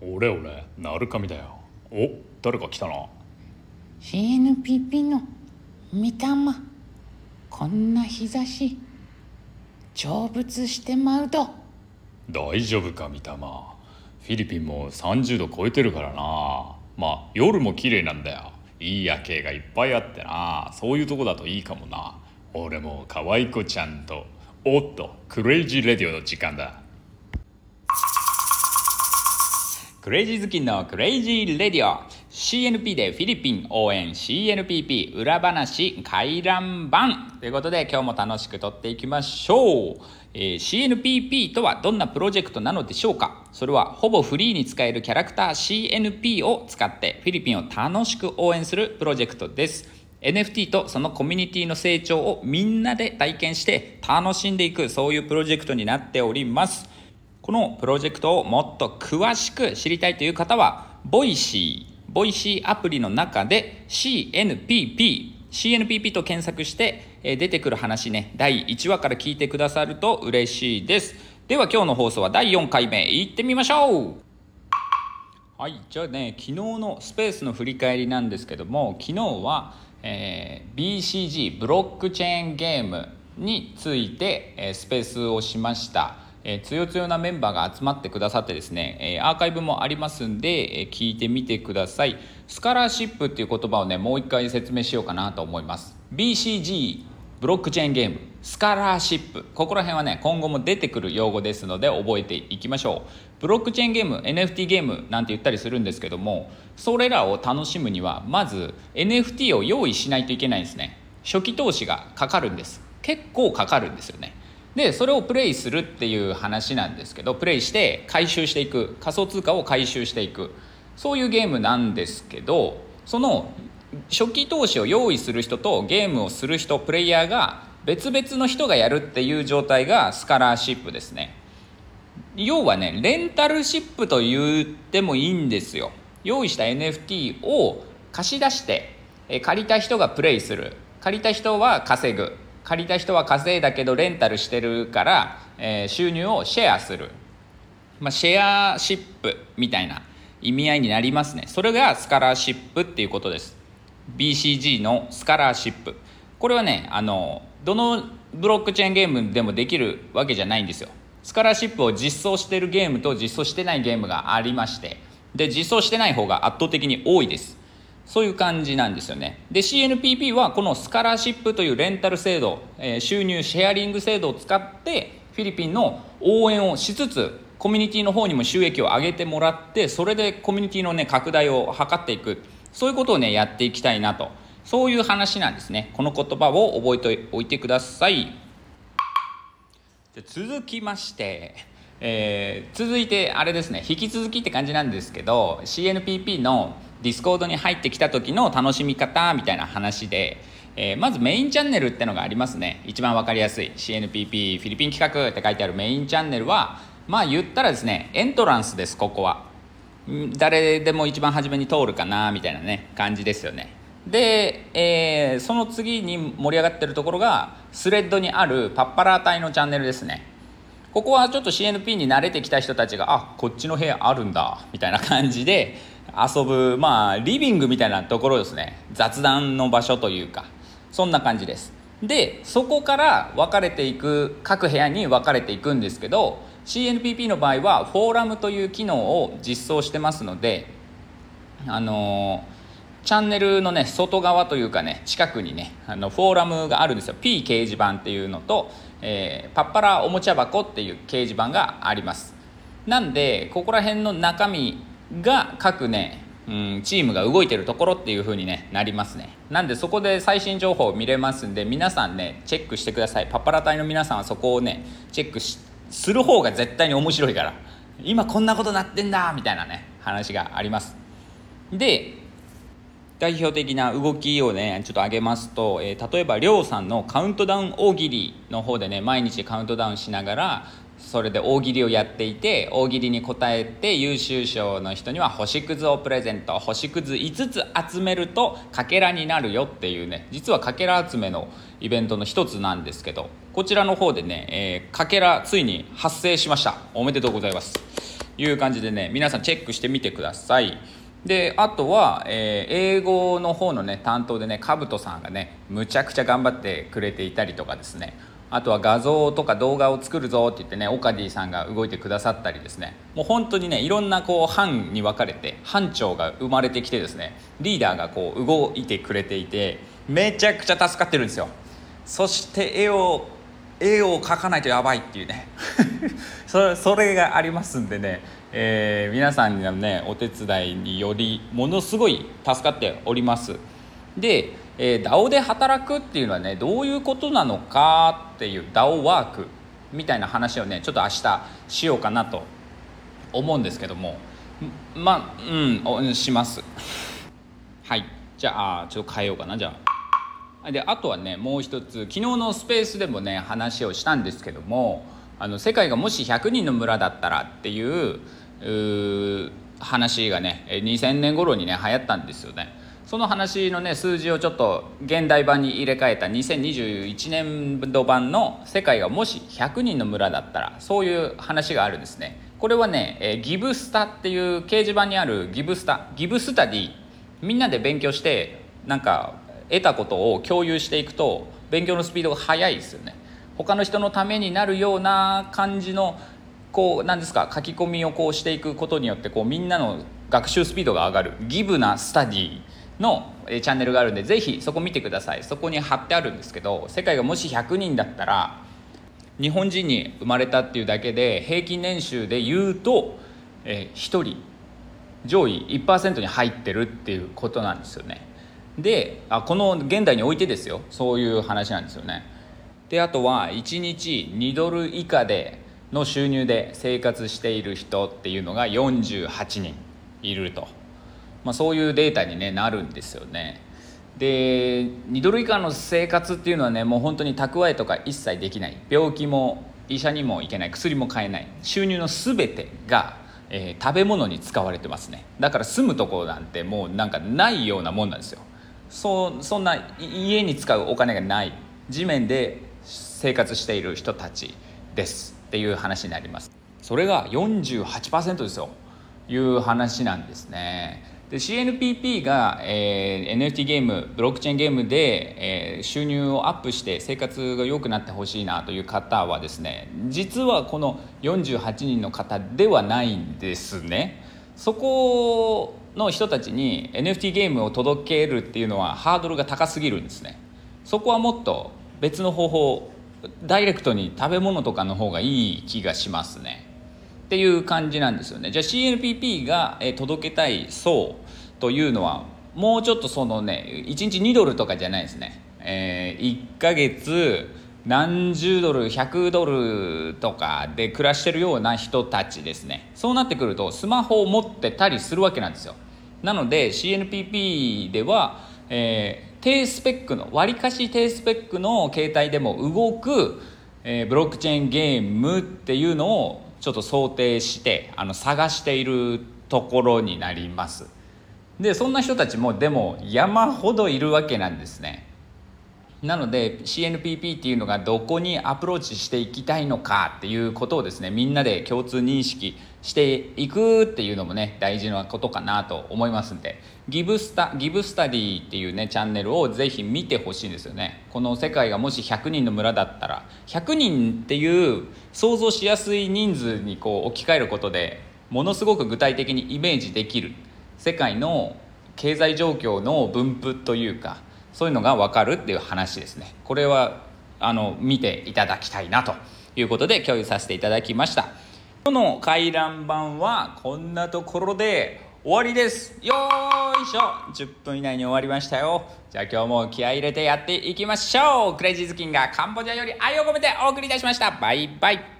俺俺なるかみだよ。お誰か来たな。CNPP の御霊。こんな日差し成仏してまうと。大丈夫か御霊フィリピンも30度超えてるからな。まあ夜も綺麗なんだよ。いい夜景がいっぱいあってな。そういうとこだといいかもな。俺も可愛い子ちゃんとおっとクレイジーレディオの時間だクレイジー好きのクレイジーレディオ。CNP でフィリピン応援 CNPP 裏話回覧板。ということで今日も楽しく撮っていきましょう、えー CNPP とはどんなプロジェクトなのでしょうか？それはほぼフリーに使えるキャラクター CNP を使ってフィリピンを楽しく応援するプロジェクトです。NFT とそのコミュニティの成長をみんなで体験して楽しんでいくそういうプロジェクトになっております。このプロジェクトをもっと詳しく知りたいという方は、 Voicy、Voicy アプリの中で CNPP、CNPP と検索してえ出てくる話ね、第1話から聞いてくださると嬉しいです。では今日の放送は第4回目、いってみましょうはい、じゃあね、昨日のスペースの振り返りなんですけども、昨日は、えー BCG、ブロックチェーンゲームについて、えースペースをしました。えー、強強なメンバーが集まってくださってですね、えアーカイブもありますんで、え聞いてみてください。スカラーシップっていう言葉をね、もう一回説明しようかなと思います。BCG、ブロックチェーンゲーム、スカラーシップ。ここら辺はね、今後も出てくる用語ですので覚えていきましょう。ブロックチェーンゲーム、NFT ゲームなんて言ったりするんですけども、それらを楽しむには、まず NFT を用意しないといけないんですね。初期投資がかかるんです。結構かかるんですよね。で、それをプレイするっていう話なんですけど、プレイして回収していく、仮想通貨を回収していく。そういうゲームなんですけど、その初期投資を用意する人とゲームをする人プレイヤーが別々の人がやるっていう状態がスカラーシップですね。要はねレンタルシップと言ってもいいんですよ。用意した NFT を貸し出して借りた人がプレイする。借りた人は稼ぐ。借りた人は稼いだけどレンタルしてるから、えー収入をシェアする。まあ、シェアシップみたいな意味合いになりますね。それがスカラーシップっていうことです。BCG のスカラーシップ。これはねあのどのブロックチェーンゲームでもできるわけじゃないんですよ。スカラーシップを実装してるゲームと実装してないゲームがありまして。で実装してない方が圧倒的に多いです。そういう感じなんですよね。で、CNPP はこのスカラシップというレンタル制度、えー収入シェアリング制度を使って、フィリピンの応援をしつつ、コミュニティの方にも収益を上げてもらって、それでコミュニティのね、拡大を図っていく。そういうことをね、やっていきたいなと。そういう話なんですね。この言葉を覚えておいてください。で続きまして、えー続いてあれですね引き続きって感じなんですけど CNPP の Discord に入ってきた時の楽しみ方みたいな話で、えーまずメインチャンネルってのがありますね。一番わかりやすい。CNPP フィリピン企画って書いてあるメインチャンネルはまあ言ったらですねエントランスですここは。誰でも一番初めに通るかなみたいなね感じですよね。で、えーその次に盛り上がってるところがスレッドにあるパッパラー隊のチャンネルですね。ここはちょっと CNP に慣れてきた人たちがあこっちの部屋あるんだみたいな感じで遊ぶまあリビングみたいなところですね。雑談の場所というか。そんな感じです。でそこから分かれていく各部屋に分かれていくんですけど CNPP の場合はフォーラムという機能を実装してますのであのーチャンネルのね外側というかね近くにねあのフォーラムがあるんですよ。P 掲示板っていうのと、えーパッパラおもちゃ箱っていう掲示板があります。なんでここら辺の中身が各ね、うん、チームが動いてるところっていう風にねなりますね。なんでそこで最新情報を見れますんで皆さんねチェックしてください。パッパラ隊の皆さんはそこをねチェックする方が絶対に面白いから。今こんなことなってんだみたいなね話があります。で代表的な動きをねちょっと上げますと、えー例えばりょうさんのカウントダウン大喜利の方でね毎日カウントダウンしながらそれで大喜利をやっていて大喜利に答えて優秀賞の人には星屑をプレゼント。星屑5つ集めるとかけらになるよっていうね。実はかけら集めのイベントの一つなんですけどこちらの方でね、えーかけらついに発生しました。おめでとうございます。いう感じでね皆さんチェックしてみてください。であとは、えー英語の方のね担当でねかぶとさんがねむちゃくちゃ頑張ってくれていたりとかですね。あとは画像とか動画を作るぞって言ってねオカディさんが動いてくださったりですね。もう本当にねいろんなこう班に分かれて班長が生まれてきてですねリーダーがこう動いてくれていてめちゃくちゃ助かってるんですよ。そして絵を絵を描かないとやばいっていうね。それがありますんでね、えー皆さんのねお手伝いによりものすごい助かっております。で、えー、DAO で働くっていうのはねどういうことなのかっていう DAO ワークみたいな話をねちょっと明日しようかなと思うんですけども。まあうんします。はい。じゃあちょっと変えようかなじゃあ。であとはねもう一つ昨日のスペースでもね話をしたんですけどもあの世界がもし100人の村だったらっていう話がね2000年頃にね流行ったんですよね。その話のね数字をちょっと現代版に入れ替えた2021年度版の世界がもし100人の村だったらそういう話があるんですね。これはね、えーギブスタっていう掲示板にあるギブスタギブスタディみんなで勉強してなんか得たことを共有していくと勉強のスピードが速いですよね。他の人のためになるような感じのこうなんですか書き込みをこうしていくことによってこうみんなの学習スピードが上がる。ギブなスタディ。のチャンネルがあるんでぜひそこ見てください。そこに貼ってあるんですけど世界がもし100人だったら日本人に生まれたっていうだけで平均年収で言うと、えー、1人上位1%に入ってるっていうことなんですよね。であこの現代においてですよ。そういう話なんですよね。であとは1日2ドル以下での収入で生活している人っていうのが48人いると、まあ、そういうデータに、ね、なるんですよね。で2ドル以下の生活っていうのはねもう本当に蓄えとか一切できない。病気も医者にも行けない。薬も買えない。収入の全てが、えー食べ物に使われてますね。だから住むところなんてもうなんかないようなもんなんですよ。そそんない家に使うお金がない。地面で生活している人たちですっていう話になります。それが48%ですよ。いう話なんですね。で CNPP が、えー NFT ゲームブロックチェーンゲームで、えー収入をアップして生活が良くなってほしいなという方はですね実はこの48人の方ではないんですね。そこの人たちに NFT ゲームを届けるっていうのはハードルが高すぎるんですね。そこはもっと別の方法ダイレクトに食べ物とかの方がいい気がしますね。っていう感じなんですよね。じゃあ CNPP が届けたい層というのはもうちょっとそのね1日2ドルとかじゃないですね、え1ヶ月何十ドル100ドルとかで暮らしてるような人たちですね。そうなってくるとスマホを持ってたりするわけなんですよ。なので CNPP では、えー低スペックの割かし低スペックの携帯でも動く、えーブロックチェーンゲームっていうのをちょっと想定してあの探しているところになります。でそんな人たちもでも山ほどいるわけなんですね。なので CNPP っていうのがどこにアプローチしていきたいのかっていうことをですねみんなで共通認識していくっていうのもね大事なことかなと思いますんで。ギブスタギブスタディっていうねチャンネルをぜひ見てほしいんですよね。この世界がもし100人の村だったら100人っていう想像しやすい人数にこう置き換えることでものすごく具体的にイメージできる世界の経済状況の分布というかそういうのが分かるっていう話ですね。これはあの見ていただきたいなということで共有させていただきました。今日の回覧板はこんなところで終わりです。よいしょ。10分以内に終わりましたよ。じゃあ今日も気合入れてやっていきましょう。クレイジーズキンがカンボジアより愛を込めてお送りいたしました。バイバイ。